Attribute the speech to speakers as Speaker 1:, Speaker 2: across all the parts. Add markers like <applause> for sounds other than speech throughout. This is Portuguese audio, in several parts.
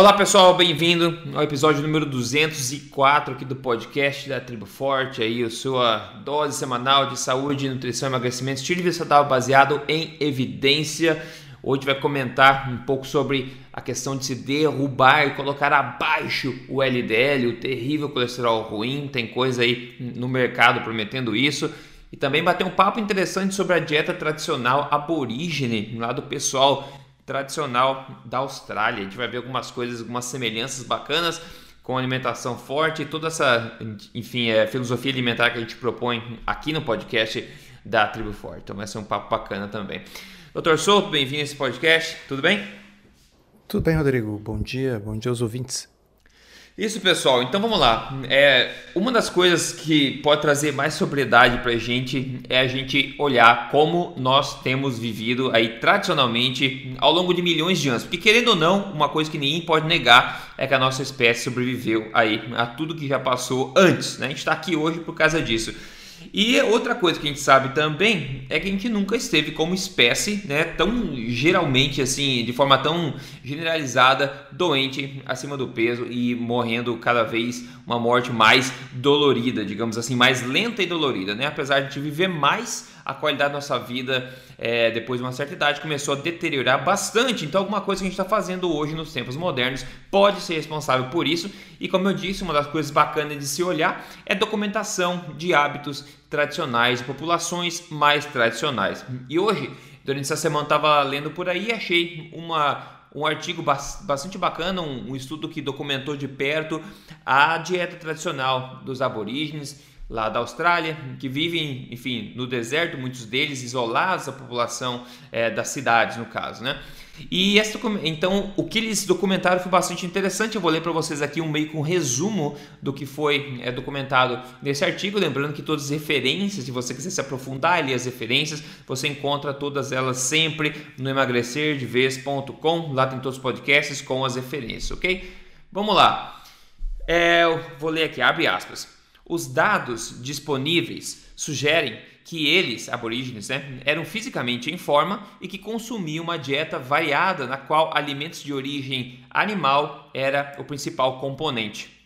Speaker 1: Olá pessoal, bem-vindo ao episódio número 204 aqui do podcast da Tribo Forte, aí a sua dose semanal de saúde, nutrição, emagrecimento, estilo de vida saudável baseado em evidência. Hoje vai comentar um pouco sobre a questão de se derrubar e colocar abaixo o LDL, o terrível colesterol ruim, tem coisa aí no mercado prometendo isso. E também bater um papo interessante sobre a dieta tradicional aborígene, lá do pessoal tradicional da Austrália. A gente vai ver algumas coisas, algumas semelhanças bacanas com alimentação forte e toda essa, enfim, é, filosofia alimentar que a gente propõe aqui no podcast da Tribo Forte. Então vai ser um papo bacana também. Doutor Souto, bem-vindo a esse podcast, tudo bem?
Speaker 2: Tudo bem, Rodrigo. Bom dia, bom dia aos ouvintes.
Speaker 1: Isso, pessoal. Então vamos lá. É, uma das coisas que pode trazer mais sobriedade para a gente é a gente olhar como nós temos vivido aí tradicionalmente ao longo de milhões de anos. Porque querendo ou não, uma coisa que ninguém pode negar é que a nossa espécie sobreviveu aí a tudo que já passou antes. Né? A gente está aqui hoje por causa disso. E outra coisa que a gente sabe também é que a gente nunca esteve como espécie, né, tão geralmente assim, de forma tão generalizada, doente, acima do peso e morrendo cada vez uma morte mais dolorida, digamos assim, mais lenta e dolorida, né? Apesar de a gente viver mais a qualidade da nossa vida é, depois de uma certa idade começou a deteriorar bastante. Então, alguma coisa que a gente está fazendo hoje nos tempos modernos pode ser responsável por isso. E como eu disse, uma das coisas bacanas de se olhar é documentação de hábitos tradicionais de populações mais tradicionais. E hoje, durante essa semana, estava lendo por aí e achei uma um artigo bastante bacana, um, um, estudo que documentou de perto a dieta tradicional dos aborígenes lá da Austrália, que vivem, enfim, no deserto, muitos deles isolados da população é, das cidades, no caso, né? E esse, então o que eles documentaram foi bastante interessante. Eu vou ler para vocês aqui um meio com um resumo do que foi é, documentado nesse artigo. Lembrando que todas as referências, se você quiser se aprofundar ali as referências, você encontra todas elas sempre no emagrecerdevez.com. Lá tem todos os podcasts com as referências, ok? Vamos lá. É, eu vou ler aqui, abre aspas. Os dados disponíveis sugerem que eles, aborígenes, né, eram fisicamente em forma e que consumiam uma dieta variada na qual alimentos de origem animal era o principal componente.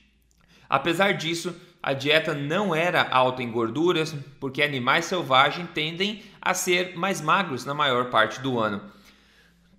Speaker 1: Apesar disso, a dieta não era alta em gorduras, porque animais selvagens tendem a ser mais magros na maior parte do ano.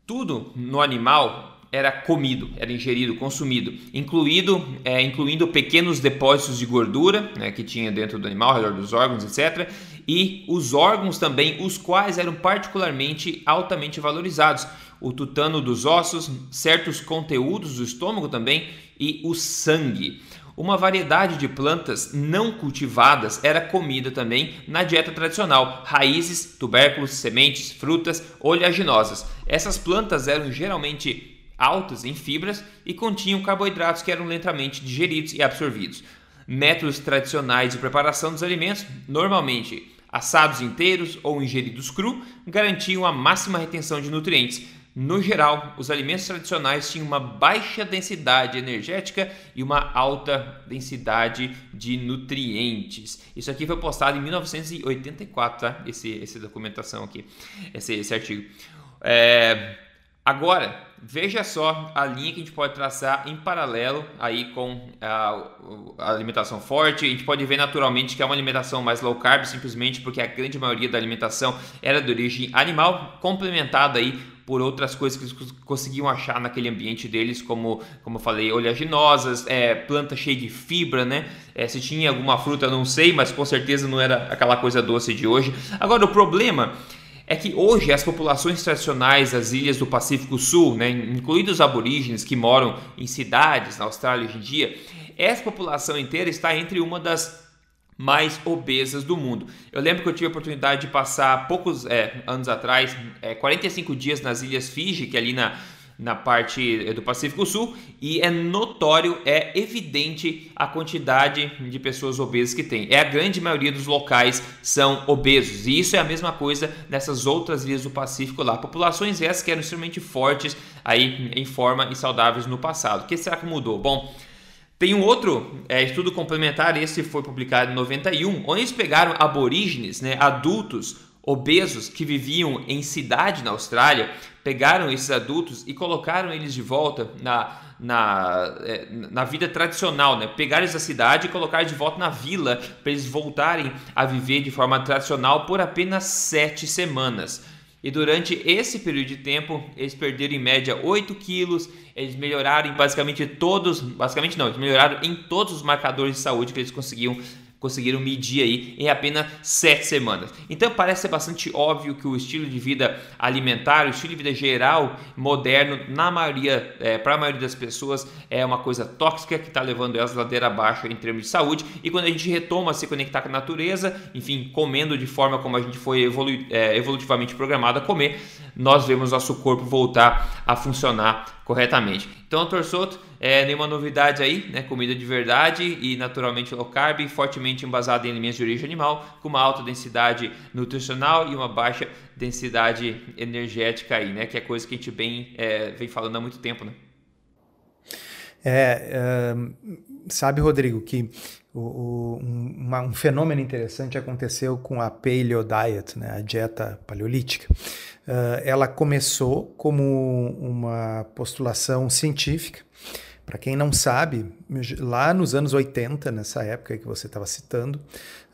Speaker 1: Tudo no animal era comido, era ingerido, consumido, incluído, é, incluindo pequenos depósitos de gordura né, que tinha dentro do animal, ao redor dos órgãos, etc. E os órgãos também, os quais eram particularmente altamente valorizados. O tutano dos ossos, certos conteúdos do estômago também e o sangue. Uma variedade de plantas não cultivadas era comida também na dieta tradicional: raízes, tubérculos, sementes, frutas, oleaginosas. Essas plantas eram geralmente altos em fibras e continham carboidratos que eram lentamente digeridos e absorvidos. Métodos tradicionais de preparação dos alimentos, normalmente assados inteiros ou ingeridos cru, garantiam a máxima retenção de nutrientes. No geral, os alimentos tradicionais tinham uma baixa densidade energética e uma alta densidade de nutrientes. Isso aqui foi postado em 1984, tá? Esse, essa documentação aqui, esse, esse artigo. É, Agora, veja só a linha que a gente pode traçar em paralelo aí com a, a, alimentação forte. A gente pode ver naturalmente que é uma alimentação mais low carb, simplesmente porque a grande maioria da alimentação era de origem animal, complementada aí por outras coisas que eles conseguiam achar naquele ambiente deles, como, como eu falei, oleaginosas, é, planta cheia de fibra, né? É, se tinha alguma fruta, não sei, mas com certeza não era aquela coisa doce de hoje. Agora, o problema é que hoje as populações tradicionais das ilhas do Pacífico Sul, né, incluindo os aborígenes que moram em cidades na Austrália hoje em dia, essa população inteira está entre uma das mais obesas do mundo. Eu lembro que eu tive a oportunidade de passar poucos é, anos atrás, é, 45 dias nas Ilhas Fiji, que é ali na, na parte do Pacífico Sul e é notório, é evidente a quantidade de pessoas obesas que tem. É a grande maioria dos locais são obesos e isso é a mesma coisa nessas outras ilhas do Pacífico lá. Populações essas que eram extremamente fortes aí em forma e saudáveis no passado. O que será que mudou? Bom, tem um outro é, estudo complementar, esse foi publicado em 91, onde eles pegaram aborígenes, né, adultos obesos que viviam em cidade na Austrália pegaram esses adultos e colocaram eles de volta na, na, é, na vida tradicional, né? Pegaram eles da cidade e colocaram de volta na vila para eles voltarem a viver de forma tradicional por apenas sete semanas. E durante esse período de tempo, eles perderam em média 8 quilos, eles melhoraram em basicamente todos, basicamente não, eles melhoraram em todos os marcadores de saúde que eles conseguiam conseguiram medir aí em apenas sete semanas. Então parece ser bastante óbvio que o estilo de vida alimentar, o estilo de vida geral moderno, na maioria, é, para a maioria das pessoas, é uma coisa tóxica que está levando elas ladeira abaixo em termos de saúde. E quando a gente retoma a se conectar com a natureza, enfim, comendo de forma como a gente foi evolu é, evolutivamente programado a comer, nós vemos nosso corpo voltar a funcionar corretamente. Então, doutor Soto, é, nenhuma novidade aí, né? Comida de verdade e naturalmente low carb, fortemente embasada em alimentos de origem animal, com uma alta densidade nutricional e uma baixa densidade energética aí, né? Que é coisa que a gente bem é, vem falando há muito tempo, né?
Speaker 2: É, sabe, Rodrigo, que o, um, uma, um, fenômeno interessante aconteceu com a Paleo Diet, né, a dieta paleolítica. Uh, ela começou como uma postulação científica. Para quem não sabe, lá nos anos 80, nessa época que você estava citando,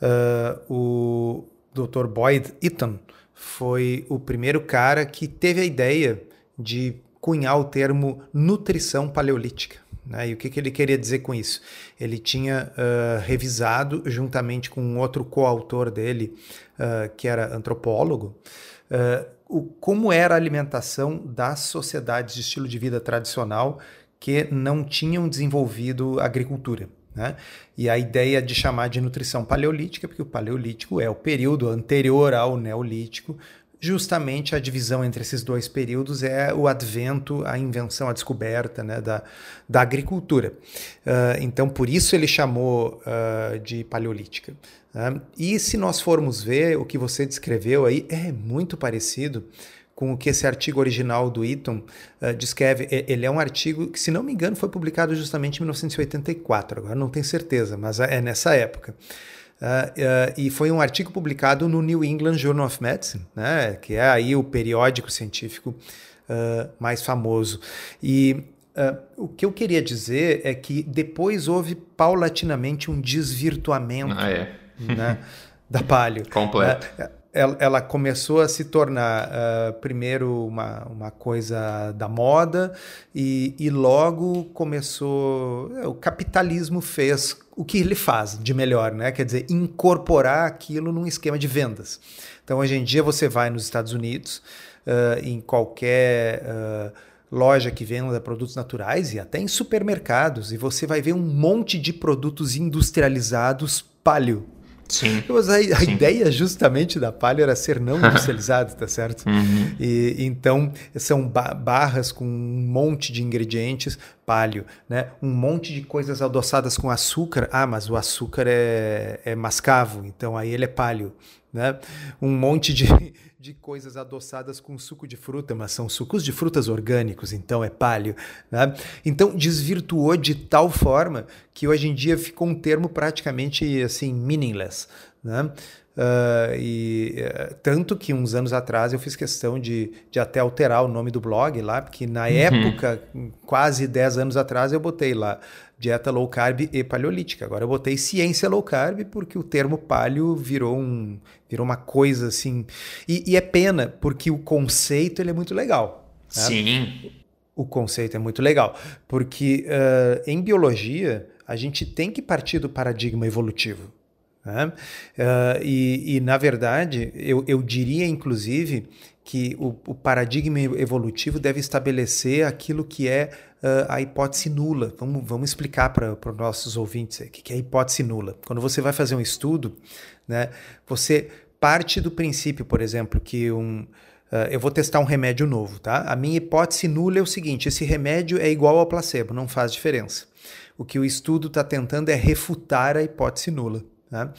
Speaker 2: uh, o Dr. Boyd Eaton foi o primeiro cara que teve a ideia de cunhar o termo nutrição paleolítica. Né? E o que, que, ele queria dizer com isso? Ele tinha uh, revisado, juntamente com um outro coautor dele, que era antropólogo, o, como era a alimentação das sociedades de estilo de vida tradicional que não tinham desenvolvido agricultura. Né? E a ideia de chamar de nutrição paleolítica, porque o paleolítico é o período anterior ao neolítico, justamente a divisão entre esses dois períodos é o advento, a invenção, a descoberta né, da, da agricultura. Uh, então, por isso ele chamou uh, de paleolítica. Uh, e se nós formos ver, o que você descreveu aí é muito parecido com o que esse artigo original do Eaton uh, descreve. Ele é um artigo que, se não me engano, foi publicado justamente em 1984, agora não tenho certeza, mas é nessa época. Uh, uh, e foi um artigo publicado no New England Journal of Medicine, né, que é aí o periódico científico uh, mais famoso. E o que eu queria dizer é que depois houve paulatinamente um desvirtuamento
Speaker 1: ah, é.
Speaker 2: né, <laughs> da palio.
Speaker 1: Completo
Speaker 2: ela, ela, começou a se tornar uh, primeiro uma, uma coisa da moda e, e logo começou o capitalismo fez o que ele faz de melhor, né? Quer dizer, incorporar aquilo num esquema de vendas. Então hoje em dia você vai nos Estados Unidos uh, em qualquer uh, loja que venda produtos naturais e até em supermercados e você vai ver um monte de produtos industrializados paleo
Speaker 1: Sim. <laughs>
Speaker 2: Mas a, a Sim. ideia justamente da palha era ser não <laughs> industrializado, tá certo?
Speaker 1: Uhum.
Speaker 2: E, então, são ba barras com um monte de ingredientes palho, né? Um monte de coisas adoçadas com açúcar. Ah, mas o açúcar é, é mascavo, então aí ele é palho, né? Um monte de <laughs> de coisas adoçadas com suco de fruta, mas são sucos de frutas orgânicos, então é palio. Né? Então desvirtuou de tal forma que hoje em dia ficou um termo praticamente assim meaningless. Né? Uh, e uh, tanto que uns anos atrás eu fiz questão de, de até alterar o nome do blog lá, porque na uhum. época, quase 10 anos atrás, eu botei lá dieta low carb e paleolítica. Agora eu botei ciência low carb porque o termo paleo virou, um, virou uma coisa assim. E, e é pena, porque o conceito ele é muito legal.
Speaker 1: Né? Sim.
Speaker 2: O conceito é muito legal. Porque uh, em biologia, a gente tem que partir do paradigma evolutivo. Né? Uh, e, e, na verdade, eu, eu diria, inclusive, que o, o paradigma evolutivo deve estabelecer aquilo que é uh, a hipótese nula. Vamos, vamos explicar para os nossos ouvintes o que é hipótese nula. Quando você vai fazer um estudo, né, você parte do princípio, por exemplo, que um. Uh, eu vou testar um remédio novo, tá? A minha hipótese nula é o seguinte: esse remédio é igual ao placebo, não faz diferença. O que o estudo está tentando é refutar a hipótese nula. Né?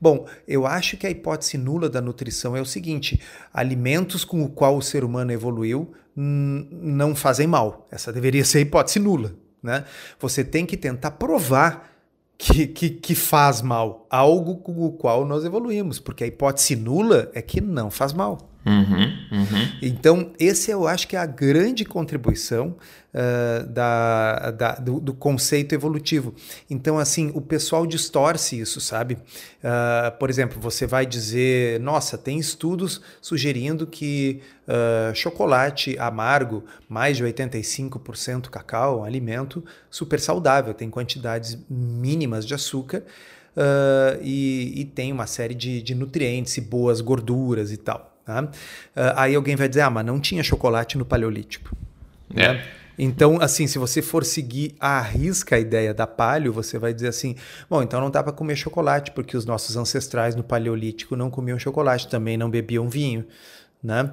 Speaker 2: Bom, eu acho que a hipótese nula da nutrição é o seguinte: alimentos com o qual o ser humano evoluiu não fazem mal. Essa deveria ser a hipótese nula. Né? Você tem que tentar provar que, que, que faz mal, algo com o qual nós evoluímos, porque a hipótese nula é que não faz mal.
Speaker 1: Uhum, uhum.
Speaker 2: Então, esse eu acho que é a grande contribuição uh, da, da do, do, conceito evolutivo. Então, assim, o pessoal distorce isso, sabe? Uh, por exemplo, você vai dizer: nossa, tem estudos sugerindo que uh, chocolate amargo, mais de 85% cacau, um alimento super saudável, tem quantidades mínimas de açúcar. E, e, tem uma série de, de nutrientes e boas gorduras e tal. Tá? Uh, aí alguém vai dizer, ah, mas não tinha chocolate no Paleolítico.
Speaker 1: É.
Speaker 2: Né? Então, assim, se você for seguir a risca a ideia da palio, você vai dizer assim: bom, então não dá para comer chocolate, porque os nossos ancestrais no Paleolítico não comiam chocolate, também não bebiam vinho, né?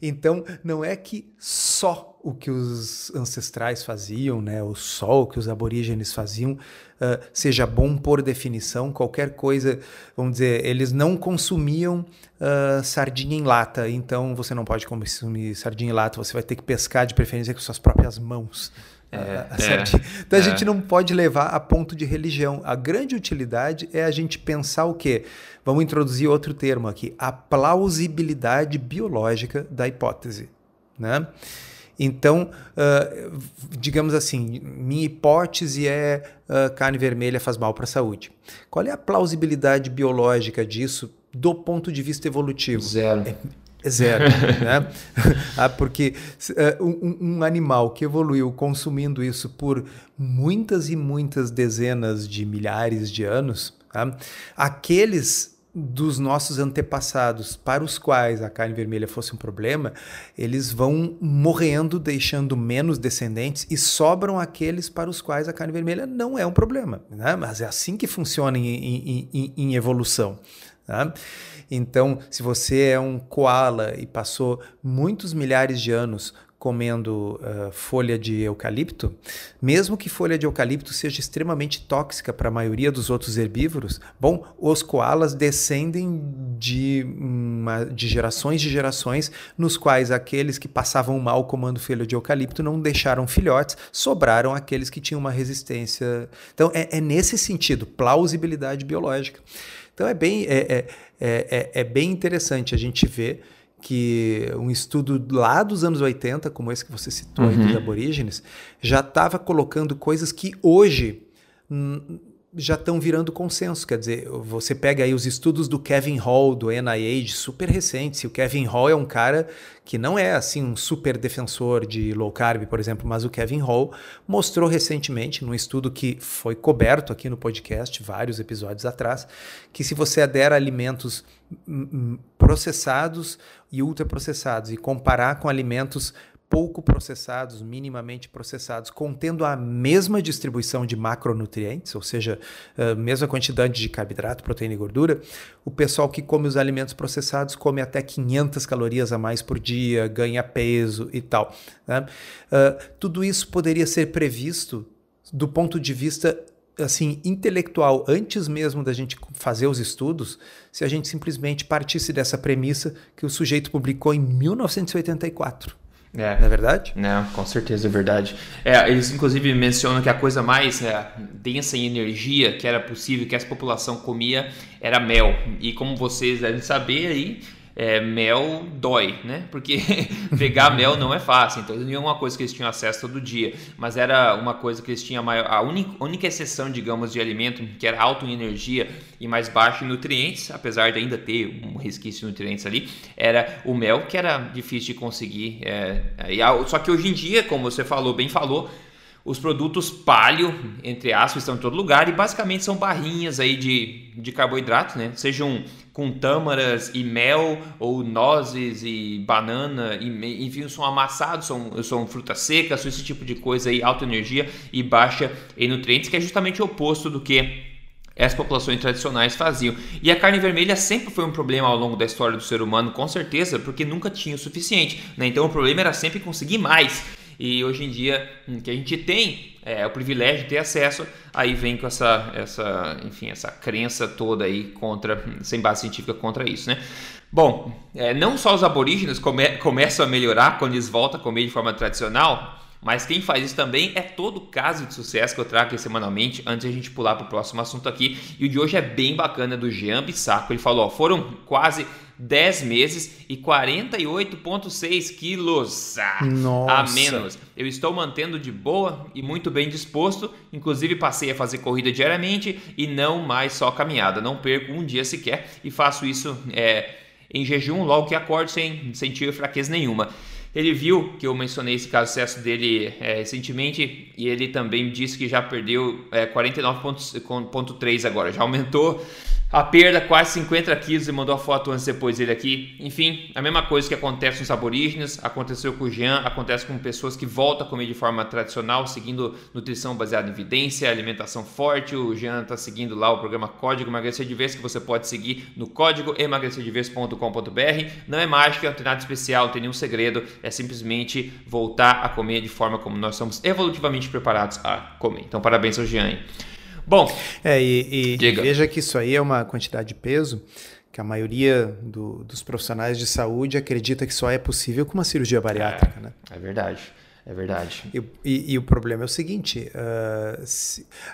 Speaker 2: Então, não é que só o que os ancestrais faziam, né, o o que os aborígenes faziam, uh, seja bom por definição. Qualquer coisa, vamos dizer, eles não consumiam uh, sardinha em lata, então você não pode consumir sardinha em lata, você vai ter que pescar de preferência com suas próprias mãos. É, é, então a é. gente não pode levar a ponto de religião. A grande utilidade é a gente pensar o quê? Vamos introduzir outro termo aqui: a plausibilidade biológica da hipótese. Né? Então, uh, digamos assim, minha hipótese é uh, carne vermelha faz mal para a saúde. Qual é a plausibilidade biológica disso do ponto de vista evolutivo?
Speaker 1: Zero.
Speaker 2: É, é zero, <laughs> né? <laughs> ah, porque uh, um, um, animal que evoluiu consumindo isso por muitas e muitas dezenas de milhares de anos, tá? aqueles dos nossos antepassados para os quais a carne vermelha fosse um problema, eles vão morrendo, deixando menos descendentes e sobram aqueles para os quais a carne vermelha não é um problema. Né? Mas é assim que funciona em, em, em, em evolução. Tá? Então, se você é um koala e passou muitos milhares de anos comendo uh, folha de eucalipto, mesmo que folha de eucalipto seja extremamente tóxica para a maioria dos outros herbívoros, bom, os koalas descendem de, uma, de gerações de gerações nos quais aqueles que passavam mal comendo folha de eucalipto não deixaram filhotes, sobraram aqueles que tinham uma resistência. Então, é, é nesse sentido, plausibilidade biológica. Então, é bem, é, é, é, é bem interessante a gente ver que um estudo lá dos anos 80, como esse que você citou uhum. aí dos aborígenes, já estava colocando coisas que hoje já estão virando consenso. Quer dizer, você pega aí os estudos do Kevin Hall, do NIH, super recentes. E o Kevin Hall é um cara que não é assim um super defensor de low carb, por exemplo, mas o Kevin Hall mostrou recentemente, num estudo que foi coberto aqui no podcast vários episódios atrás, que se você adera alimentos processados e ultraprocessados e comparar com alimentos pouco processados, minimamente processados, contendo a mesma distribuição de macronutrientes, ou seja, a mesma quantidade de carboidrato, proteína e gordura, o pessoal que come os alimentos processados come até 500 calorias a mais por dia, ganha peso e tal. Né? Uh, tudo isso poderia ser previsto do ponto de vista assim intelectual antes mesmo da gente fazer os estudos, se a gente simplesmente partisse dessa premissa que o sujeito publicou em 1984.
Speaker 1: É.
Speaker 2: Não é verdade?
Speaker 1: Não, com certeza é verdade. É, eles inclusive mencionam que a coisa mais é, densa em energia que era possível que essa população comia era mel. E como vocês devem saber aí, é, mel dói, né? Porque <laughs> pegar mel não é fácil. Então, não é uma coisa que eles tinham acesso todo dia, mas era uma coisa que eles tinham maior. A única, única exceção, digamos, de alimento que era alto em energia e mais baixo em nutrientes, apesar de ainda ter um resquício de nutrientes ali, era o mel, que era difícil de conseguir. É, só que hoje em dia, como você falou, bem falou, os produtos palio, entre aspas, estão em todo lugar e basicamente são barrinhas aí de, de carboidrato, né? Sejam com tâmaras e mel ou nozes e banana, e, enfim, são amassados, são, são frutas secas, são esse tipo de coisa aí, alta energia e baixa em nutrientes, que é justamente o oposto do que as populações tradicionais faziam. E a carne vermelha sempre foi um problema ao longo da história do ser humano, com certeza, porque nunca tinha o suficiente. Né? Então o problema era sempre conseguir mais. E hoje em dia, hum, que a gente tem é, o privilégio de ter acesso, aí vem com essa, essa, enfim, essa crença toda aí contra, sem base científica contra isso, né? Bom, é, não só os aborígenes come, <laughs> começam a melhorar quando eles voltam a comer de forma tradicional, Mas quem faz isso também é todo caso de sucesso que eu trago aqui semanalmente, antes de a gente pular para o próximo assunto aqui. E o de hoje é bem bacana, do Jean Bissaco. Ele falou, ó, foram quase 10 meses e 48,6 quilos a menos. Eu estou mantendo de boa e muito bem disposto. Inclusive, passei a fazer corrida diariamente e não mais só caminhada. Não perco um dia sequer e faço isso é, em jejum logo que acordo sem sentir fraqueza nenhuma. Ele viu que eu mencionei esse caso de sucesso dele é, recentemente e ele também disse que já perdeu é, 49,3 agora, já aumentou a perda, quase 50 quilos, e mandou a foto antes e depois dele aqui. Enfim, a mesma coisa que acontece nos aborígenes, aconteceu com o Jean, acontece com pessoas que voltam a comer de forma tradicional, seguindo nutrição baseada em evidência, alimentação forte. O Jean está seguindo lá o programa Código Emagrecer de Vez, que você pode seguir no código emagrecerdeves.com.br. Não é mágica, não tem nada especial, não tem nenhum segredo, é simplesmente voltar a comer de forma como nós somos evolutivamente preparados a comer. Então, parabéns ao Jean.
Speaker 2: Bom, é, e, e veja que isso aí é uma quantidade de peso que a maioria do, dos profissionais de saúde acredita que só é possível com uma cirurgia bariátrica.
Speaker 1: É,
Speaker 2: né?
Speaker 1: é verdade. É verdade.
Speaker 2: E, e, e, o problema é o seguinte: uh,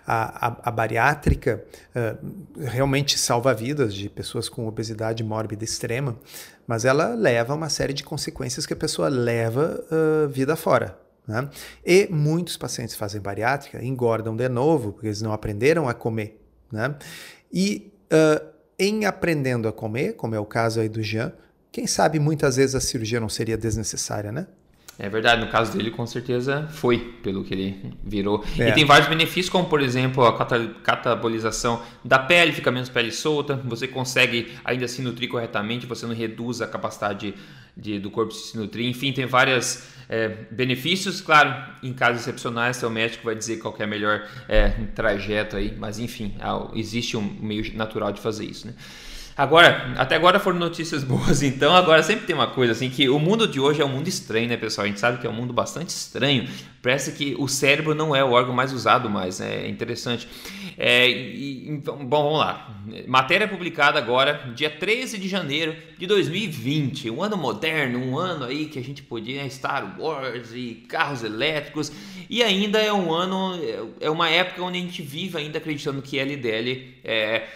Speaker 2: a, a, a, bariátrica uh, realmente salva vidas de pessoas com obesidade mórbida extrema, mas ela leva a uma série de consequências que a pessoa leva uh, vida fora. Né? E muitos pacientes fazem bariátrica, engordam de novo, porque eles não aprenderam a comer. Né? E uh, em aprendendo a comer, como é o caso aí do Jean, quem sabe muitas vezes a cirurgia não seria desnecessária, né?
Speaker 1: É verdade, no caso dele, com certeza foi, pelo que ele virou. É. E tem vários benefícios, como por exemplo a catabolização da pele, fica menos pele solta, você consegue ainda se nutrir corretamente, você não reduz a capacidade de, do corpo se nutrir. Enfim, tem vários é, benefícios. Claro, em casos excepcionais, seu médico vai dizer qual é o melhor é, trajeto aí, mas enfim, existe um meio natural de fazer isso, né? Agora, até agora foram notícias <laughs> boas, então agora sempre tem uma coisa assim que o mundo de hoje é um mundo estranho, né, pessoal? A gente sabe que é um mundo bastante estranho. Parece que o cérebro não é o órgão mais usado mais, né? é interessante. É, e, então, bom, vamos lá. Matéria publicada agora, dia 13 de janeiro de 2020. Um ano moderno, um ano aí que a gente podia Star Wars e carros elétricos. E ainda é um ano, é uma época onde a gente vive ainda acreditando que LDL é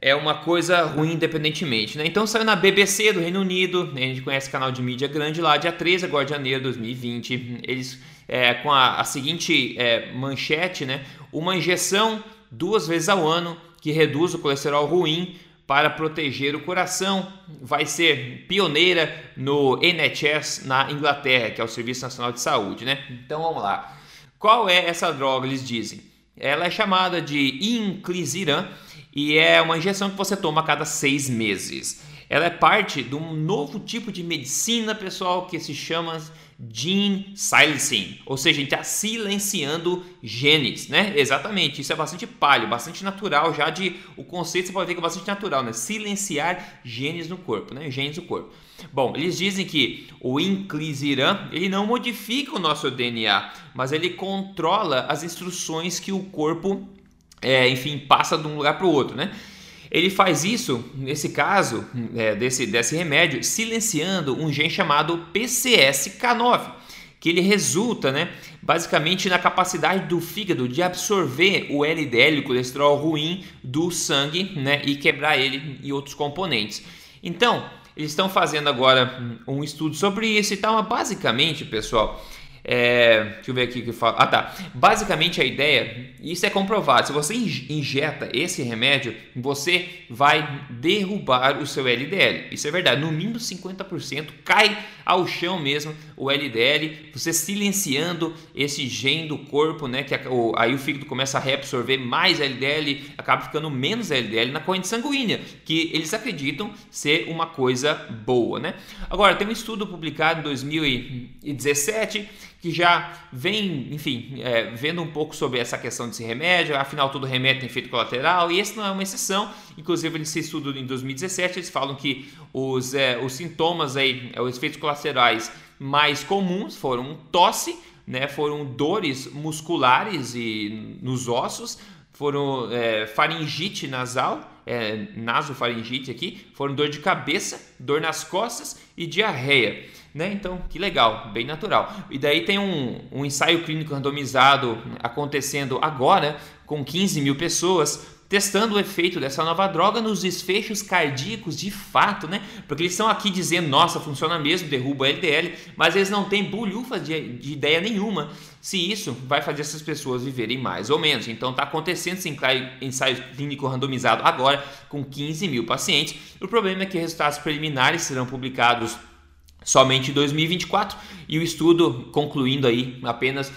Speaker 1: é uma coisa ruim independentemente. Né? Então saiu na BBC do Reino Unido, né? a gente conhece canal de mídia grande lá, dia 13 agora de janeiro de 2020. Eles é, com a, a seguinte é, manchete, né? Uma injeção duas vezes ao ano que reduz o colesterol ruim para proteger o coração. Vai ser pioneira no NHS na Inglaterra, que é o Serviço Nacional de Saúde, né? Então vamos lá. Qual é essa droga? Eles dizem. Ela é chamada de inclisiran e é uma injeção que você toma a cada seis meses. Ela é parte de um novo tipo de medicina, pessoal, que se chama gene silencing, ou seja, a gente está silenciando genes, né? Exatamente, isso é bastante palho, bastante natural já de o conceito você pode ver que é bastante natural, né? Silenciar genes no corpo, né? Genes do corpo. Bom, eles dizem que o inclisiran ele não modifica o nosso DNA, mas ele controla as instruções que o corpo é, enfim, passa de um lugar para o outro, né? Ele faz isso, nesse caso, é, desse, desse remédio, silenciando um gene chamado PCSK9, que ele resulta, né, basicamente na capacidade do fígado de absorver o LDL, o colesterol ruim, do sangue, né, e quebrar ele em outros componentes. Então, eles estão fazendo agora um estudo sobre isso e tal, mas basicamente, pessoal, é, deixa eu ver aqui o que fala. Ah, tá. Basicamente a ideia, isso é comprovado. Se você injeta esse remédio, você vai derrubar o seu LDL. Isso é verdade. No mínimo 50% cai ao chão mesmo o LDL. Você silenciando esse gene do corpo, né? Que aí o fígado começa a reabsorver mais LDL, acaba ficando menos LDL na corrente sanguínea, que eles acreditam ser uma coisa boa, né? Agora, tem um estudo publicado em 2017 que já vem, enfim, é, vendo um pouco sobre essa questão desse remédio, afinal todo remédio tem efeito colateral, e esse não é uma exceção, inclusive nesse estudo em 2017 eles falam que os, é, os sintomas aí, é, os efeitos colaterais mais comuns foram tosse, né, foram dores musculares e nos ossos, foram é, faringite nasal, é, nasofaringite aqui, foram dor de cabeça, dor nas costas e diarreia. Né? Então, que legal, bem natural. E daí tem um, um ensaio clínico randomizado acontecendo agora com 15 mil pessoas testando o efeito dessa nova droga nos desfechos cardíacos de fato, né? Porque eles estão aqui dizendo, nossa, funciona mesmo, derruba a LDL, mas eles não têm bulhufa de, de ideia nenhuma se isso vai fazer essas pessoas viverem mais ou menos. Então está acontecendo esse ensaio clínico randomizado agora com 15 mil pacientes. O problema é que resultados preliminares serão publicados somente em 2024 e o estudo concluindo aí apenas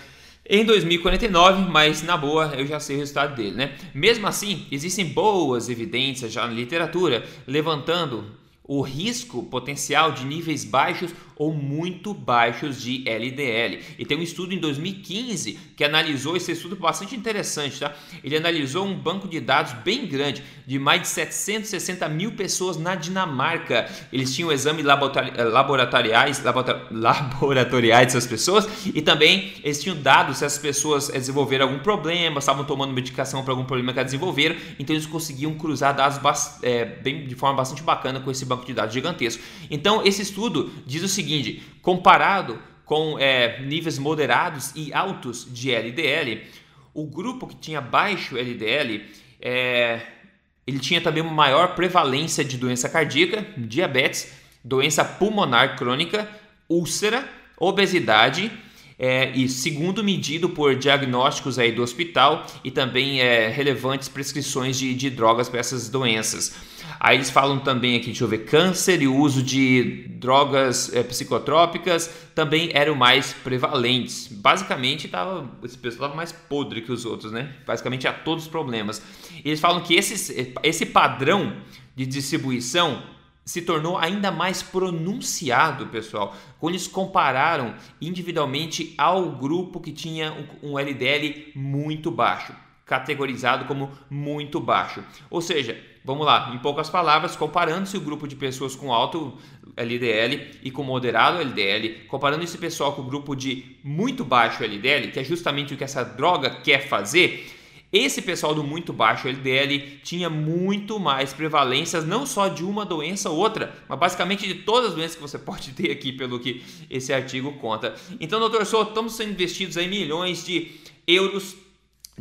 Speaker 1: em 2049, mas na boa eu já sei o resultado dele, né? Mesmo assim, existem boas evidências já na literatura levantando o risco potencial de níveis baixos ou muito baixos de LDL. E tem um estudo em 2015 que analisou esse estudo bastante interessante, tá? Ele analisou um banco de dados bem grande de mais de 760 mil pessoas na Dinamarca. Eles tinham exames laboratoriais, <laughs> laboratoriais dessas pessoas e também eles tinham dados se as pessoas eh, desenvolveram algum problema, estavam tomando medicação para algum problema que elas desenvolveram. Então eles conseguiam cruzar dados é, bem, de forma bastante bacana com esse banco de dados gigantesco. Então esse estudo diz o seguinte seguinte: comparado com é, níveis moderados e altos de LDL, o grupo que tinha baixo LDL é, ele tinha também uma maior prevalência de doença cardíaca, diabetes, doença pulmonar crônica, úlcera, obesidade é, e segundo medido por diagnósticos aí do hospital e também é, relevantes prescrições de, de drogas para essas doenças. Aí eles falam também aqui, deixa eu ver, câncer e o uso de drogas é, psicotrópicas também eram mais prevalentes. Basicamente, tava, esse pessoal estava mais podre que os outros, né? Basicamente, há todos os problemas. E eles falam que esse, esse padrão de distribuição se tornou ainda mais pronunciado, pessoal, quando eles compararam individualmente ao grupo que tinha um LDL muito baixo, categorizado como muito baixo. Ou seja, Vamos lá, em poucas palavras, comparando-se o grupo de pessoas com alto LDL e com moderado LDL, comparando esse pessoal com o grupo de muito baixo LDL, que é justamente o que essa droga quer fazer, esse pessoal do muito baixo LDL tinha muito mais prevalências, não só de uma doença ou outra, mas basicamente de todas as doenças que você <laughs> pode ter aqui, pelo que esse artigo conta. Então, doutor Sou, estamos sendo investidos aí milhões de euros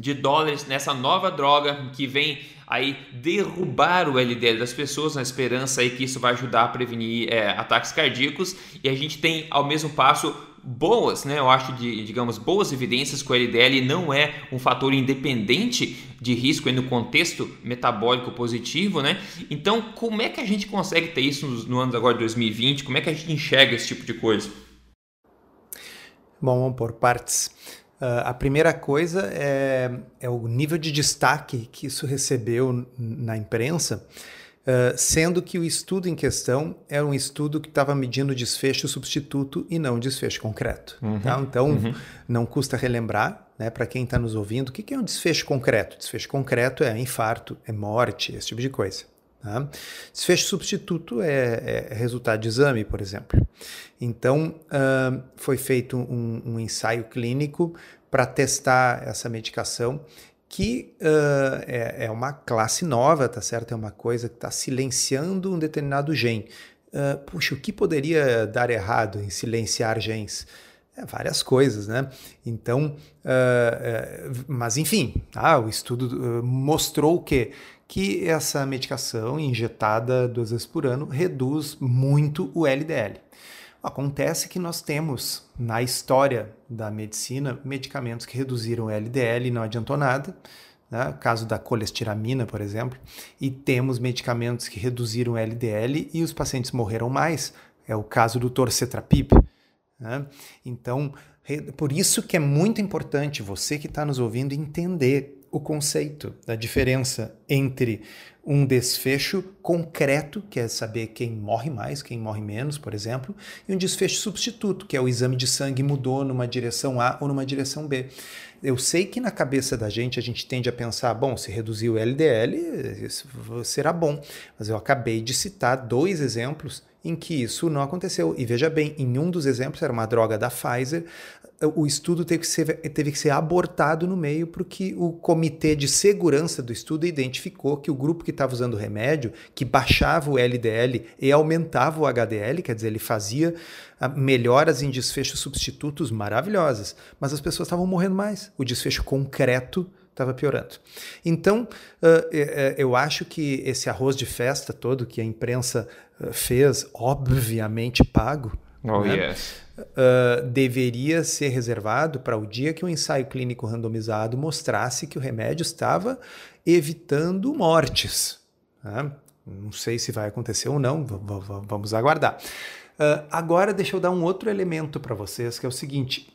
Speaker 1: de dólares nessa nova droga que vem aí derrubar o LDL das pessoas na esperança aí que isso vai ajudar a prevenir é, ataques cardíacos e a gente tem ao mesmo passo boas, né? Eu acho de, digamos, boas evidências que o LDL não é um fator independente de risco no contexto metabólico positivo, né? Então, como é que a gente consegue ter isso no, no ano agora de 2020? Como é que a gente enxerga esse tipo de coisa?
Speaker 2: Bom, vamos por partes. Uh, a primeira coisa é, é, o nível de destaque que isso recebeu na imprensa, uh, sendo que o estudo em questão era um estudo que estava medindo desfecho substituto e não desfecho concreto. Uhum, tá? Então, uhum. não custa relembrar, né, para quem está nos ouvindo, o que, que é um desfecho concreto? Desfecho concreto é infarto, é morte, esse tipo de coisa. Tá? Desfecho substituto é, é, resultado de exame, por exemplo. Então, uh, foi feito um, um ensaio clínico para testar essa medicação, que uh, é, é, uma classe nova, tá certo? É uma coisa que está silenciando um determinado gene. Uh, puxa, o que poderia dar errado em silenciar genes? É, várias coisas, né? Então, uh, mas enfim, ah, o estudo mostrou que que essa medicação injetada duas vezes por ano reduz muito o LDL. Acontece que nós temos na história da medicina medicamentos que reduziram o LDL e não adiantou nada, né? caso da colestiramina, por exemplo, e temos medicamentos que reduziram o LDL e os pacientes morreram mais, é o caso do torcetrapib. Né? Então, por isso que é muito importante você que está nos ouvindo entender o conceito da diferença entre um desfecho concreto, que é saber quem morre mais, quem morre menos, por exemplo, e um desfecho substituto, que é o exame de sangue mudou numa direção A ou numa direção B. Eu sei que na cabeça da gente a gente tende a pensar, bom, se reduzir o LDL, isso será bom. Mas eu acabei de citar dois exemplos em que isso não aconteceu. E veja bem, em um dos exemplos era uma droga da Pfizer, o estudo teve que ser, teve que ser abortado no meio porque o comitê de segurança do estudo identificou que o grupo que estava usando o remédio, que baixava o LDL e aumentava o HDL, quer dizer, ele fazia ah, melhoras em desfechos substitutos maravilhosas, mas as pessoas estavam morrendo mais. O desfecho concreto estava piorando. Então, uh, eu acho que esse arroz de festa todo que a imprensa fez, obviamente pago,
Speaker 1: oh, né? yes.
Speaker 2: Uh, deveria ser reservado para o dia que o ensaio clínico randomizado mostrasse que o remédio estava evitando mortes. Né? Não sei se vai acontecer ou não, vamos aguardar. Uh, agora, deixa eu dar um outro elemento para vocês, que é o seguinte.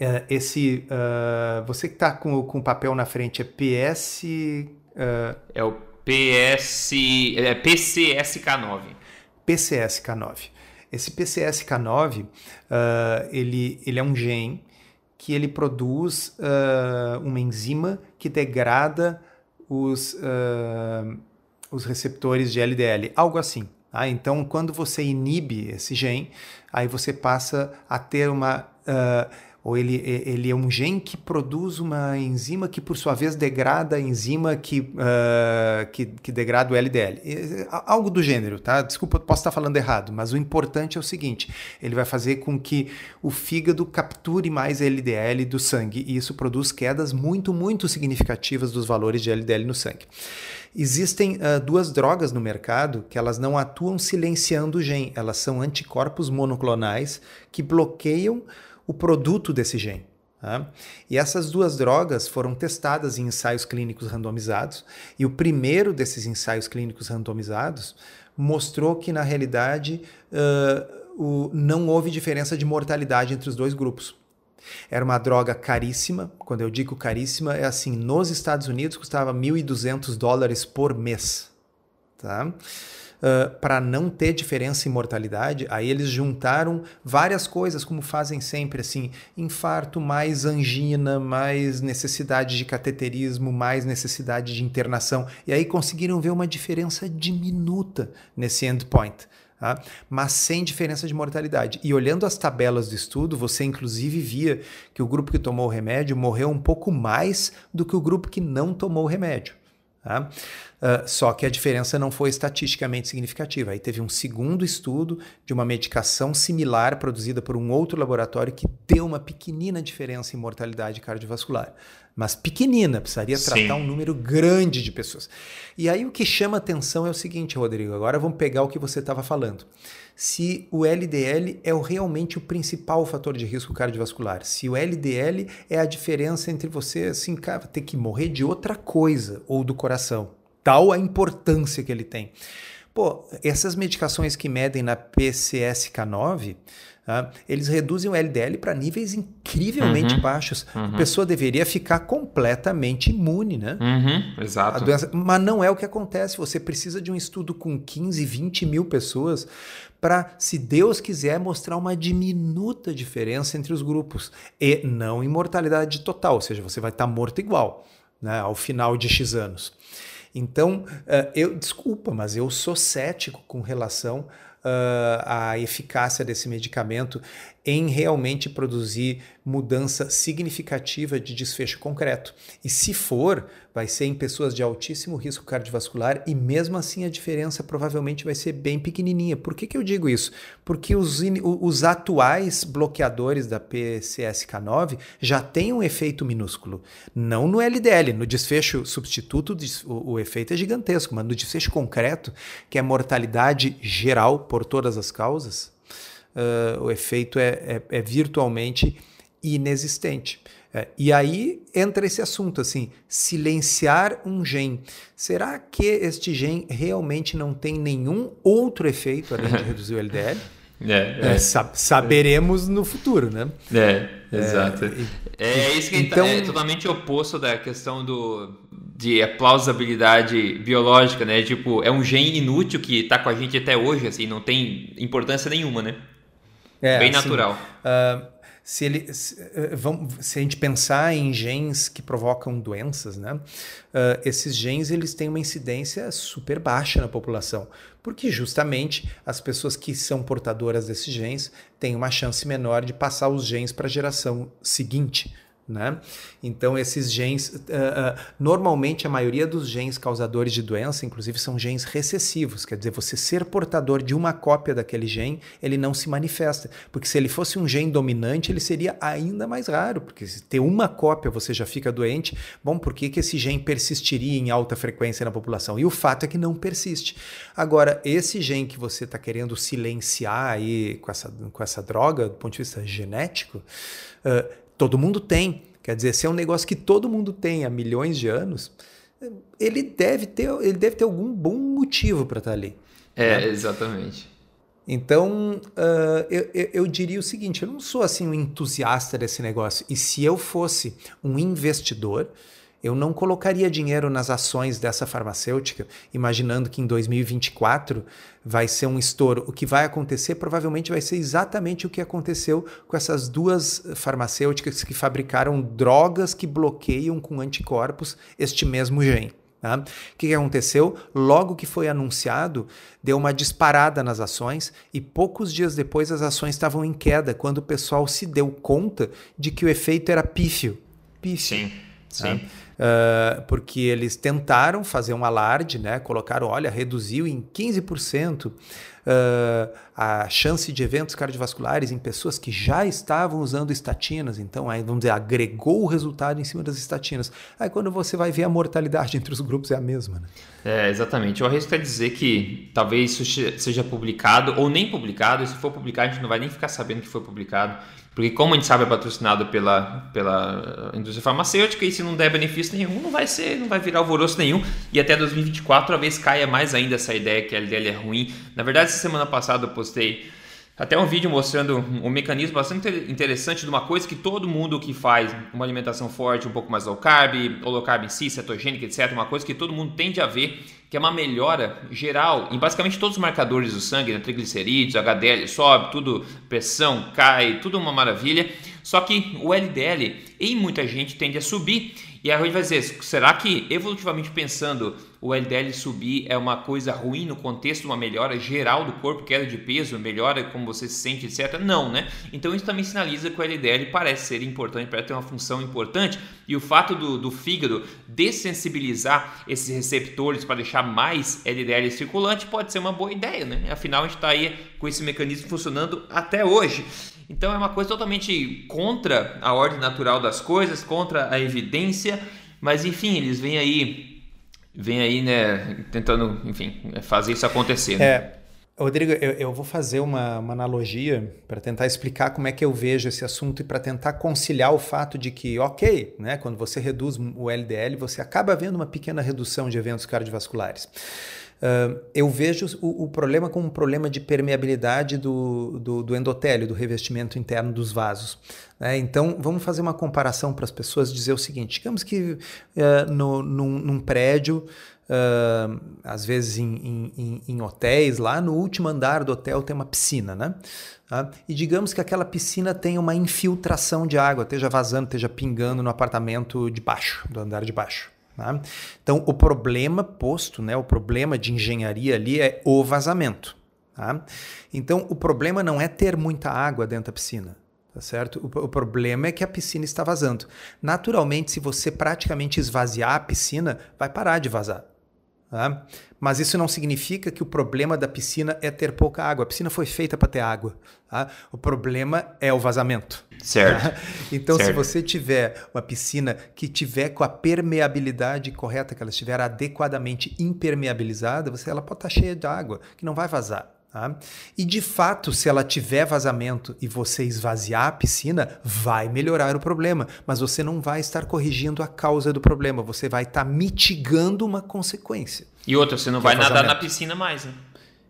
Speaker 2: Uh, esse, uh, você que está com, com o papel na frente é PS.
Speaker 1: é o PS, é PCSK9.
Speaker 2: PCSK9. Esse PCSK9, uh, ele, ele é um gene que ele produz uh, uma enzima que degrada os, uh, os receptores de LDL, algo assim. Tá? Então, quando você inibe esse gene, aí você passa a ter uma ou ele, ele é um gene que produz uma enzima que, por sua vez, degrada a enzima que, uh, que, que, degrada o LDL. Algo do gênero, tá? Desculpa, posso estar falando errado, mas o importante é o seguinte: ele vai fazer com que o fígado capture mais LDL do sangue, e isso produz quedas muito, muito significativas dos valores de LDL no sangue. Existem uh, duas drogas no mercado que elas não atuam silenciando o gene, elas são anticorpos monoclonais que bloqueiam o produto desse gene. Tá? E essas duas drogas foram testadas em ensaios clínicos randomizados, e o primeiro desses ensaios clínicos randomizados mostrou que, na realidade, uh, o, não houve diferença de mortalidade entre os dois grupos. Era uma droga caríssima. Quando eu digo caríssima, é assim: nos Estados Unidos custava 1.200 dólares por mês. Tá? Para não ter diferença em mortalidade, aí eles juntaram várias coisas, como fazem sempre, assim, infarto, mais angina, mais necessidade de cateterismo, mais necessidade de internação, e aí conseguiram ver uma diferença diminuta nesse endpoint. Tá? mas sem diferença de mortalidade. E olhando as tabelas do estudo, você inclusive via que o grupo que tomou o remédio morreu um pouco mais do que o grupo que não tomou o remédio. Tá? Uh, só que a diferença não foi estatisticamente significativa. Aí teve um segundo estudo de uma medicação similar produzida por um outro laboratório que deu uma pequenina diferença em mortalidade cardiovascular. Mas pequenina, precisaria tratar Sim. um número grande de pessoas. E aí o que chama atenção é o seguinte, Rodrigo, agora vamos pegar o que você estava falando se o LDL é realmente o principal fator de risco cardiovascular. Se o LDL é a diferença entre você assim, cara, ter que morrer de outra coisa ou do coração. Tal a importância que ele tem. Pô, essas medicações que medem na PCSK9, Uh, eles reduzem o LDL para níveis incrivelmente uhum, baixos. Uhum. A pessoa deveria ficar completamente imune, né?
Speaker 1: Uhum, exato.
Speaker 2: Doença, mas não é o que acontece. Você precisa de um estudo com 15, 20 mil pessoas para, se Deus quiser, mostrar uma diminuta diferença entre os grupos. E não em mortalidade total, ou seja, você vai estar tá morto igual né, ao final de X anos. Então, uh, eu desculpa, mas eu sou cético com relação uh, a eficácia desse medicamento em realmente produzir mudança significativa de desfecho concreto. E se for, vai ser em pessoas de altíssimo risco cardiovascular e mesmo assim a diferença provavelmente vai ser bem pequenininha. Por que, que eu digo isso? Porque os, os atuais bloqueadores da PCSK9 já têm um efeito minúsculo. Não no LDL, no desfecho substituto o, o efeito é gigantesco, mas no desfecho concreto, que é mortalidade geral por todas as causas, uh, o efeito é, é, é virtualmente inexistente. É, e aí entra esse assunto assim, silenciar um gene. Será que este gene realmente não tem nenhum outro efeito além de <laughs> reduzir o LDL?
Speaker 1: É, é.
Speaker 2: Sab saberemos no futuro, né?
Speaker 1: É, exato. É, é isso que então, é totalmente oposto da questão do, de plausibilidade biológica, né? Tipo, é um gene inútil que está com a gente até hoje, assim, não tem importância nenhuma, né?
Speaker 2: É,
Speaker 1: Bem assim, natural.
Speaker 2: Uh, se, ele, se, eh, vamos, se a gente pensar em genes que provocam doenças, né, uh, esses genes eles têm uma incidência super baixa na população, porque justamente as pessoas que são portadoras desses genes têm uma chance menor de passar os genes para a geração seguinte. Né? Então, esses genes, uh, uh, normalmente a maioria dos genes causadores de doença, inclusive, são genes recessivos, quer dizer, você ser portador de uma cópia daquele gene, ele não se manifesta, porque se ele fosse um gene dominante, ele seria ainda mais raro, porque se ter uma cópia você já fica doente, bom, por que, que esse gene persistiria em alta frequência na população? E o fato é que não persiste. Agora, esse gene que você está querendo silenciar aí com essa, com essa droga, do ponto de vista genético, uh, todo mundo tem. Quer dizer, se é um negócio que todo mundo tem há milhões de anos, ele deve ter, ele deve ter algum bom motivo para estar tá ali.
Speaker 1: É, né? exatamente.
Speaker 2: Então, uh, eu, eu, eu, diria o seguinte: eu não sou assim um entusiasta desse negócio. E se eu fosse um investidor, eu não colocaria dinheiro nas ações dessa farmacêutica, imaginando que em 2024 vai ser um estouro. O que vai acontecer provavelmente vai ser exatamente o que aconteceu com essas duas farmacêuticas que fabricaram drogas que bloqueiam com anticorpos este mesmo gene. Tá? O que, aconteceu? Logo que foi anunciado, deu uma disparada nas ações e poucos dias depois as ações estavam em queda, quando o pessoal se deu conta de que o efeito era pífio.
Speaker 1: Pífio. Sim.
Speaker 2: Tá? Sim. Uh, porque eles tentaram fazer um alarde, né? colocaram, olha, reduziu em 15% uh, a chance de eventos cardiovasculares em pessoas que já estavam usando estatinas, então aí vamos dizer, agregou o resultado em cima das estatinas. Aí quando você vai ver a mortalidade <laughs> entre os grupos é a mesma. Né?
Speaker 1: É, exatamente. Eu arrisco a dizer que talvez isso seja publicado ou nem publicado, e se for publicado a gente não vai nem ficar sabendo que foi publicado porque como a gente sabe é patrocinado pela, pela indústria farmacêutica e se não der benefício nenhum, não vai ser, não vai virar alvoroço nenhum. E até 2024 talvez caia mais ainda essa ideia que a LDL é ruim. Na verdade, essa semana passada eu postei até um vídeo mostrando um mecanismo bastante interessante de uma coisa que todo mundo que faz uma alimentação forte, um pouco mais low carb, ou low carb em si, cetogênica, etc., uma coisa que todo mundo tende a ver, que é uma melhora geral em basicamente todos os marcadores do sangue, né? triglicerídeos, HDL sobe, tudo, pressão cai, tudo uma maravilha. Só que o LDL em muita gente tende a subir e a gente vai dizer, será que evolutivamente pensando o LDL subir é uma coisa ruim no contexto de uma melhora geral do corpo, queda de peso, melhora como você se sente, etc? Não, né? Então isso também sinaliza que o LDL parece ser importante, parece ter uma função importante e o fato do, do fígado dessensibilizar esses receptores para deixar mais LDL circulante pode ser uma boa ideia, né? Afinal a gente está aí com esse mecanismo funcionando até hoje. Então é uma coisa totalmente contra a ordem natural das coisas, contra a evidência, mas enfim, eles vêm aí, vêm aí, né, tentando, enfim, fazer isso acontecer. Né?
Speaker 2: É. Rodrigo, eu, eu, vou fazer uma, uma analogia para tentar explicar como é que eu vejo esse assunto e para tentar conciliar o fato de que, ok, né, quando você reduz o LDL, você acaba vendo uma pequena redução de eventos cardiovasculares. Uh, eu vejo o, o, problema como um problema de permeabilidade do, do, do endotélio, do revestimento interno dos vasos. Né? Então, vamos fazer uma comparação para as pessoas dizer o seguinte: digamos que uh, no, num, num prédio, uh, às vezes em, em, em, hotéis, lá no último andar do hotel tem uma piscina, né? Tá? E digamos que aquela piscina tem uma infiltração de água, esteja vazando, esteja pingando no apartamento de baixo, do andar de baixo. Tá? Então, o problema posto, né, o problema de engenharia ali é o vazamento. Tá? Então, o problema não é ter muita água dentro da piscina. Tá certo? O, o problema é que a piscina está vazando. Naturalmente, se você praticamente esvaziar a piscina, vai parar de vazar. Tá? Mas isso não significa que o problema da piscina é ter pouca água. A piscina foi feita para ter água. Tá? O problema é o vazamento.
Speaker 1: Certo.
Speaker 2: Tá? <laughs> Então, certo. se você tiver uma piscina que tiver com a permeabilidade correta, que ela estiver adequadamente impermeabilizada, você, ela pode estar cheia de água, que não vai vazar. Tá? E de fato, se ela tiver vazamento e você esvaziar a piscina, vai melhorar o problema, mas você não vai estar corrigindo a causa do problema, você vai estar mitigando uma consequência.
Speaker 1: E outra, você não vai é nadar na piscina mais, né?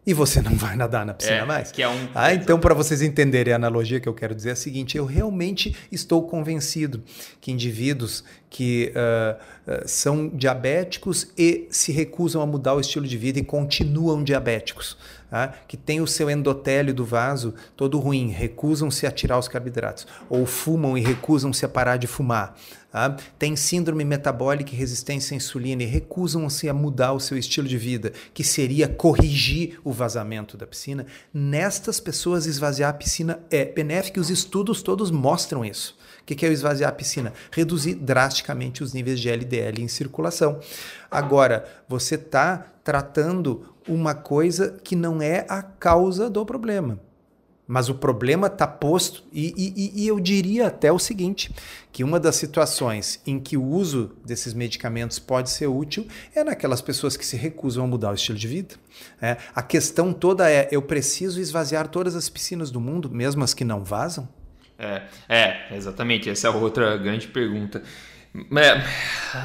Speaker 2: e você não vai nadar na piscina
Speaker 1: é,
Speaker 2: mais.
Speaker 1: Que é um...
Speaker 2: Ah, então, para vocês entenderem a analogia que eu quero dizer é a seguinte: eu realmente estou convencido que indivíduos que uh, uh, são diabéticos e se recusam a mudar o estilo de vida e continuam diabéticos, tá? que têm o seu endotélio do vaso todo ruim, recusam-se a tirar os carboidratos, ou fumam e recusam-se a parar de fumar. Tá? Tem síndrome metabólica e resistência à insulina e recusam-se a mudar o seu estilo de vida, que seria corrigir o vazamento da piscina. Nestas pessoas, esvaziar a piscina é benéfico e os estudos todos mostram isso. O que é o esvaziar a piscina? Reduzir drasticamente os níveis de LDL em circulação. Agora, você está tratando uma coisa que não é a causa do problema. Mas o problema está posto, e, e, e, eu diria até o seguinte: que uma das situações em que o uso desses medicamentos pode ser útil é naquelas pessoas que se recusam a mudar o estilo de vida. É, a questão toda é: eu preciso esvaziar todas as piscinas do mundo, mesmo as que não vazam?
Speaker 1: É, é, exatamente. Essa é outra grande pergunta.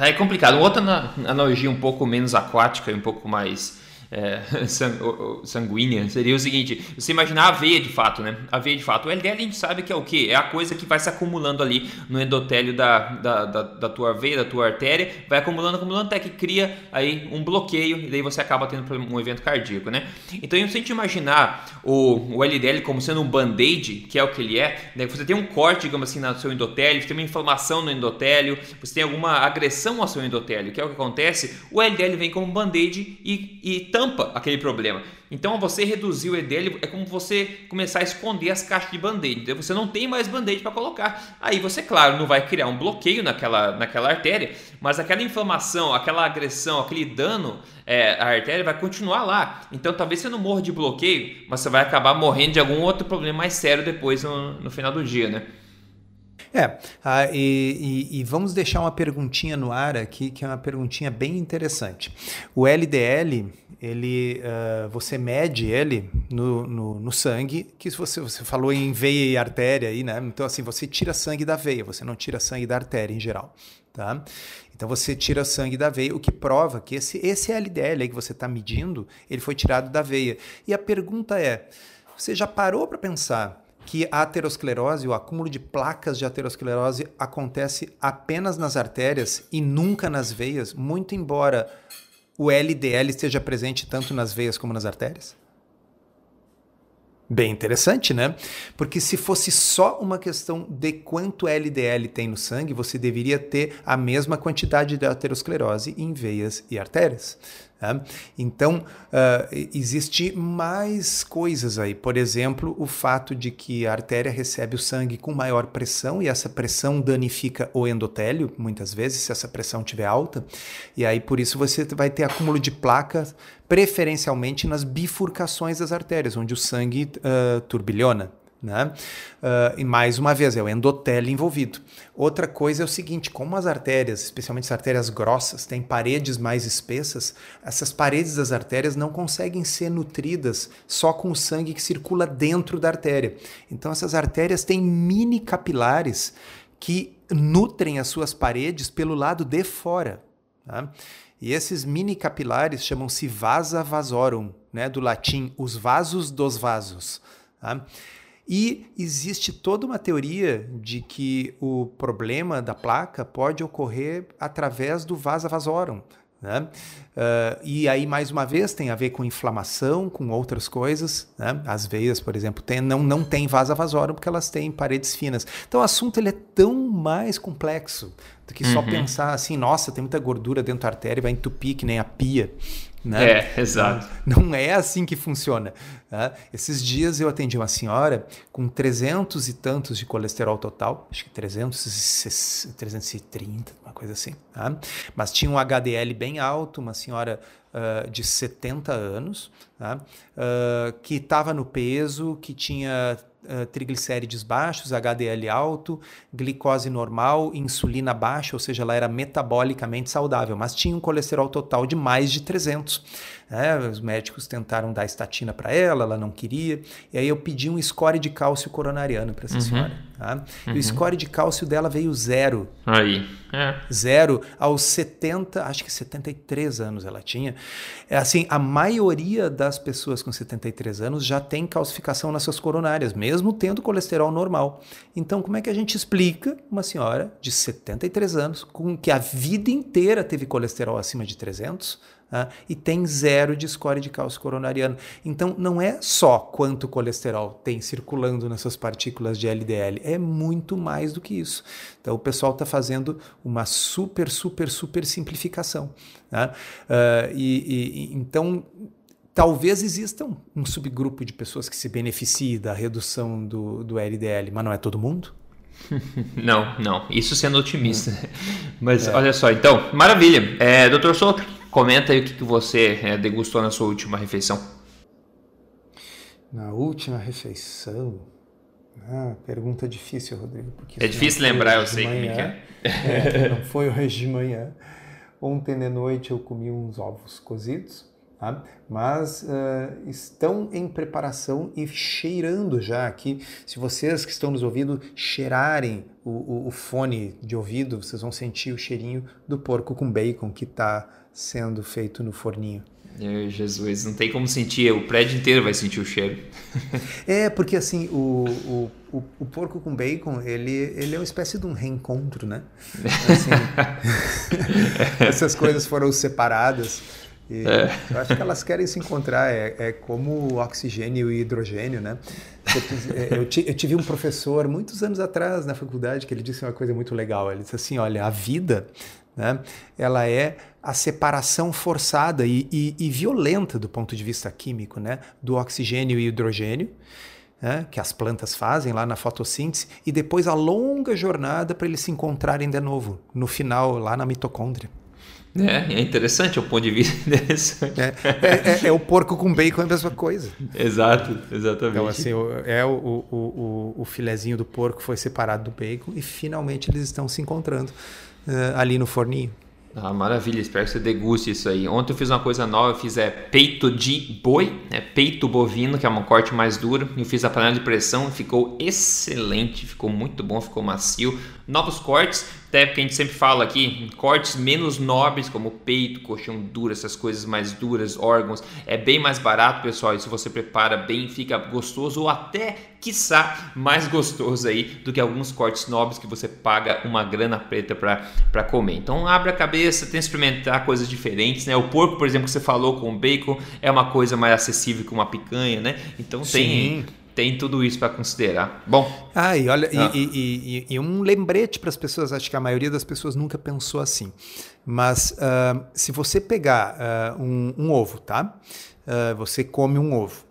Speaker 1: É, é complicado. Outra analogia um pouco menos aquática e um pouco mais é, <laughs> sanguínea seria o seguinte: você imaginar a veia de fato, né? A veia de fato. O LDL a gente sabe que é o que? É a coisa que vai se acumulando ali no endotélio da, da, da, da, tua veia, da tua artéria, vai acumulando, acumulando até que cria aí um bloqueio e daí você acaba tendo um evento cardíaco, né? Então, se a gente imaginar o, o LDL como sendo um band-aid, que é o que ele é, né? você tem um corte, digamos assim, no seu endotélio, você tem uma inflamação no endotélio, você tem alguma agressão ao seu endotélio, que é o que acontece, o LDL vem como um band-aid e, e tampa aquele problema. Então, você reduzir o EDL é como você começar a esconder as caixas de band-aid. Então, você não tem mais band-aid para colocar. Aí você, claro, não vai criar um bloqueio naquela, naquela artéria, mas aquela inflamação, aquela agressão, aquele dano é, à artéria vai continuar lá. Então, talvez você não morra de bloqueio, mas você vai acabar morrendo de algum outro problema mais sério depois no, no final do dia, né?
Speaker 2: É, ah, e, e, e, vamos deixar uma perguntinha no ar aqui, que é uma perguntinha bem interessante. O LDL, ele, uh, você mede ele no, no, no, sangue, que você, você falou em veia e artéria aí, né? Então, assim, você tira sangue da veia, você não tira sangue da artéria em geral, tá? Então você tira sangue da veia, o que prova que esse, esse LDL aí que você está medindo, ele foi tirado da veia. E a pergunta é, você já parou para pensar que a aterosclerose, o acúmulo de placas de aterosclerose acontece apenas nas artérias e nunca nas veias, muito embora o LDL esteja presente tanto nas veias como nas artérias? Bem interessante, né? Porque se fosse só uma questão de quanto LDL tem no sangue, você deveria ter a mesma quantidade de aterosclerose em veias e artérias. Tá? Então, uh, existe mais coisas aí. Por exemplo, o fato de que a artéria recebe o sangue com maior pressão e essa pressão danifica o endotélio, muitas vezes, se essa pressão estiver alta. E aí, por isso, você vai ter acúmulo de placas, preferencialmente nas bifurcações das artérias, onde o sangue uh, turbilhona. Né? Uh, e mais uma vez, é o endotélio envolvido. Outra coisa é o seguinte: como as artérias, especialmente as artérias grossas, têm paredes mais espessas, essas paredes das artérias não conseguem ser nutridas só com o sangue que circula dentro da artéria. Então, essas artérias têm mini capilares que nutrem as suas paredes pelo lado de fora. Tá? E esses mini capilares chamam-se vasa vasorum, né? do latim, os vasos dos vasos. Tá? E existe toda uma teoria de que o problema da placa pode ocorrer através do vasa vasorum. Né? Uh, e aí, mais uma vez, tem a ver com inflamação, com outras coisas. Né? As veias, por exemplo, tem, não, não tem vasa vasorum porque elas têm paredes finas. Então, o assunto ele é tão mais complexo do que uhum. só pensar assim: nossa, tem muita gordura dentro da artéria e vai entupir que nem a pia. Né?
Speaker 1: É, exato.
Speaker 2: Não, não é assim que funciona. Tá? Esses dias eu atendi uma senhora com 300 e tantos de colesterol total, acho que 300, 330, uma coisa assim. Tá? Mas tinha um HDL bem alto, uma senhora uh, de 70 anos, uh, que estava no peso, que tinha uh, triglicérides baixos, HDL alto, glicose normal, insulina baixa, ou seja, ela era metabolicamente saudável, mas tinha um colesterol total de mais de 300. Né? Os médicos tentaram dar estatina para ela, ela não queria. E aí eu pedi um score de cálcio coronariano para essa uhum. senhora. Tá? Uhum. E o score de cálcio dela veio zero.
Speaker 1: Aí. É.
Speaker 2: Zero aos 70, acho que 73 anos ela tinha. É assim, a maioria das pessoas com 73 anos já tem calcificação nas suas coronárias, mesmo tendo colesterol normal. Então, como é que a gente explica uma senhora de 73 anos com que a vida inteira teve colesterol acima de 300? Tá? e tem zero de score de cálcio coronariano. Então, não é só quanto colesterol tem circulando nessas partículas de LDL, é muito mais do que isso. Então, o pessoal está fazendo uma super, super, super simplificação. Tá? Uh, e, e, então, talvez exista um, subgrupo de pessoas que se beneficie da redução do, do LDL, mas não é todo mundo. <laughs>
Speaker 1: Não, não. Isso sendo otimista. <laughs> Mas é. olha só, então, maravilha. É, Doutor Souto, Comenta aí o que, que você é, degustou na sua última refeição.
Speaker 2: Na última refeição? Ah, pergunta difícil, Rodrigo.
Speaker 1: é difícil lembrar, eu sei como é.
Speaker 2: é. Não foi hoje de manhã. Ontem de noite eu comi uns ovos cozidos, tá? mas uh, estão em preparação e cheirando já aqui. Se vocês que estão nos ouvindo cheirarem o, o, o fone de ouvido, vocês vão sentir o cheirinho do porco com bacon que está sendo feito no forninho.
Speaker 1: Meu Jesus, não tem como sentir, o prédio inteiro vai sentir o cheiro.
Speaker 2: é, porque assim, o, o, o, o, porco com bacon, ele, ele é uma espécie de um reencontro, né? Assim, <laughs> essas coisas foram separadas. É. Eu acho que elas querem se encontrar, é, é como o oxigênio e o hidrogênio, né? Eu, eu, eu tive um professor muitos anos atrás na faculdade que ele disse uma coisa muito legal. Ele disse assim: olha, a vida né? ela é a separação forçada e, e, e, violenta do ponto de vista químico né? do oxigênio e hidrogênio, né? que as plantas fazem lá na fotossíntese, e depois a longa jornada para eles se encontrarem de novo, no final, lá na mitocôndria.
Speaker 1: É, é interessante o ponto de vista <laughs>
Speaker 2: interessante. É, é, é, é, o porco com bacon é a mesma coisa.
Speaker 1: Exato, exatamente.
Speaker 2: Então, assim, é o, o, o, o filezinho do porco foi separado do bacon e finalmente eles estão se encontrando uh, ali no forninho.
Speaker 1: Ah, maravilha, espero que você deguste isso aí. Ontem eu fiz uma coisa nova, eu fiz é, peito de boi, né, peito bovino, que é um corte mais duro. Eu fiz a panela de pressão, ficou excelente, ficou muito bom, ficou macio. Novos cortes, até porque a gente sempre fala aqui, cortes menos nobres, como peito, colchão duro, essas coisas mais duras, órgãos, é bem mais barato, pessoal. E se você prepara bem, fica gostoso ou até, quiçá, mais gostoso aí do que alguns cortes nobres que você paga uma grana preta para comer. Então, abre a cabeça, tenta experimentar coisas diferentes, né? O porco, por exemplo, que você falou com o bacon, é uma coisa mais acessível que uma picanha, né? Então, Sim. tem tem tudo isso para considerar. Bom.
Speaker 2: Ah, e olha, ah. E, e, e, e, um lembrete para as pessoas, acho que a maioria das pessoas nunca pensou assim. Mas uh, se você pegar uh, um, um, ovo, tá? Uh, você come um ovo.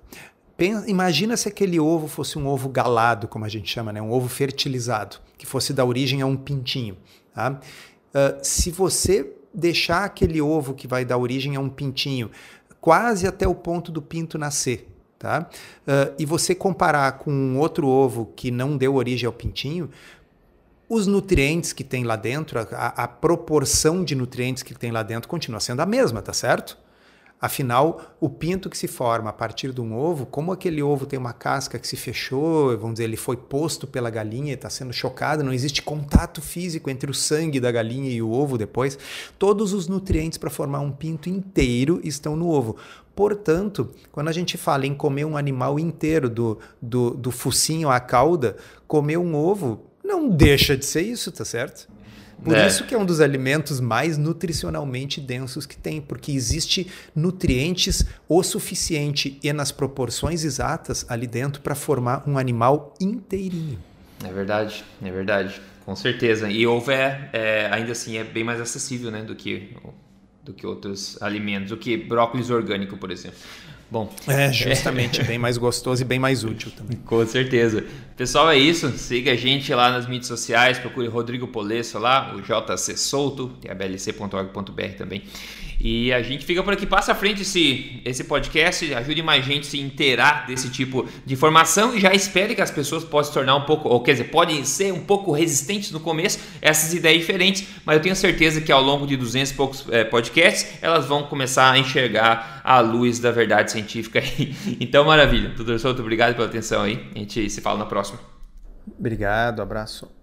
Speaker 2: Pensa, imagina se aquele ovo fosse um ovo galado, como a gente chama, né? um ovo fertilizado, que fosse da origem a um pintinho. Tá? se você deixar aquele ovo que vai dar origem a um pintinho quase até o ponto do pinto nascer, Tá? Uh, e você comparar com um outro ovo que não deu origem ao pintinho, os nutrientes que tem lá dentro, a, a, proporção de nutrientes que tem lá dentro continua sendo a mesma, tá certo? Afinal, o pinto que se forma a partir de um ovo, como aquele ovo tem uma casca que se fechou, vamos dizer, ele foi posto pela galinha e está sendo chocado, não existe contato físico entre o sangue da galinha e o ovo depois, todos os nutrientes para formar um pinto inteiro estão no ovo. Portanto, quando a gente fala em comer um animal inteiro, do, do, do focinho à cauda, comer um ovo não deixa de ser isso, tá certo? Por é. isso que é um dos alimentos mais nutricionalmente densos que tem, porque existe nutrientes o suficiente e nas proporções exatas ali dentro para formar um animal inteirinho.
Speaker 1: É verdade, é verdade, com certeza. E ovo é, é ainda assim é bem mais acessível, né, do que do que outros alimentos, do que brócolis orgânico, por exemplo. Bom,
Speaker 2: é justamente é. bem mais gostoso e bem mais útil também. <laughs>
Speaker 1: Com certeza. Pessoal, é isso. Siga a gente lá nas mídias sociais, procure Rodrigo Polesso lá, o JC Solto, e a blc.org.br também. E a gente fica por aqui, passa à frente esse, esse podcast, ajude mais gente a se inteirar desse tipo de informação e já espere que as pessoas possam se tornar um pouco, ou quer dizer, podem ser um pouco resistentes no começo, essas ideias diferentes, mas eu tenho certeza que ao longo de 200 e poucos é, podcasts, elas vão começar a enxergar a luz da verdade científica aí. <laughs> Então, maravilha. Doutor Souto, obrigado pela atenção aí. A gente se fala na próxima.
Speaker 2: Obrigado, abraço.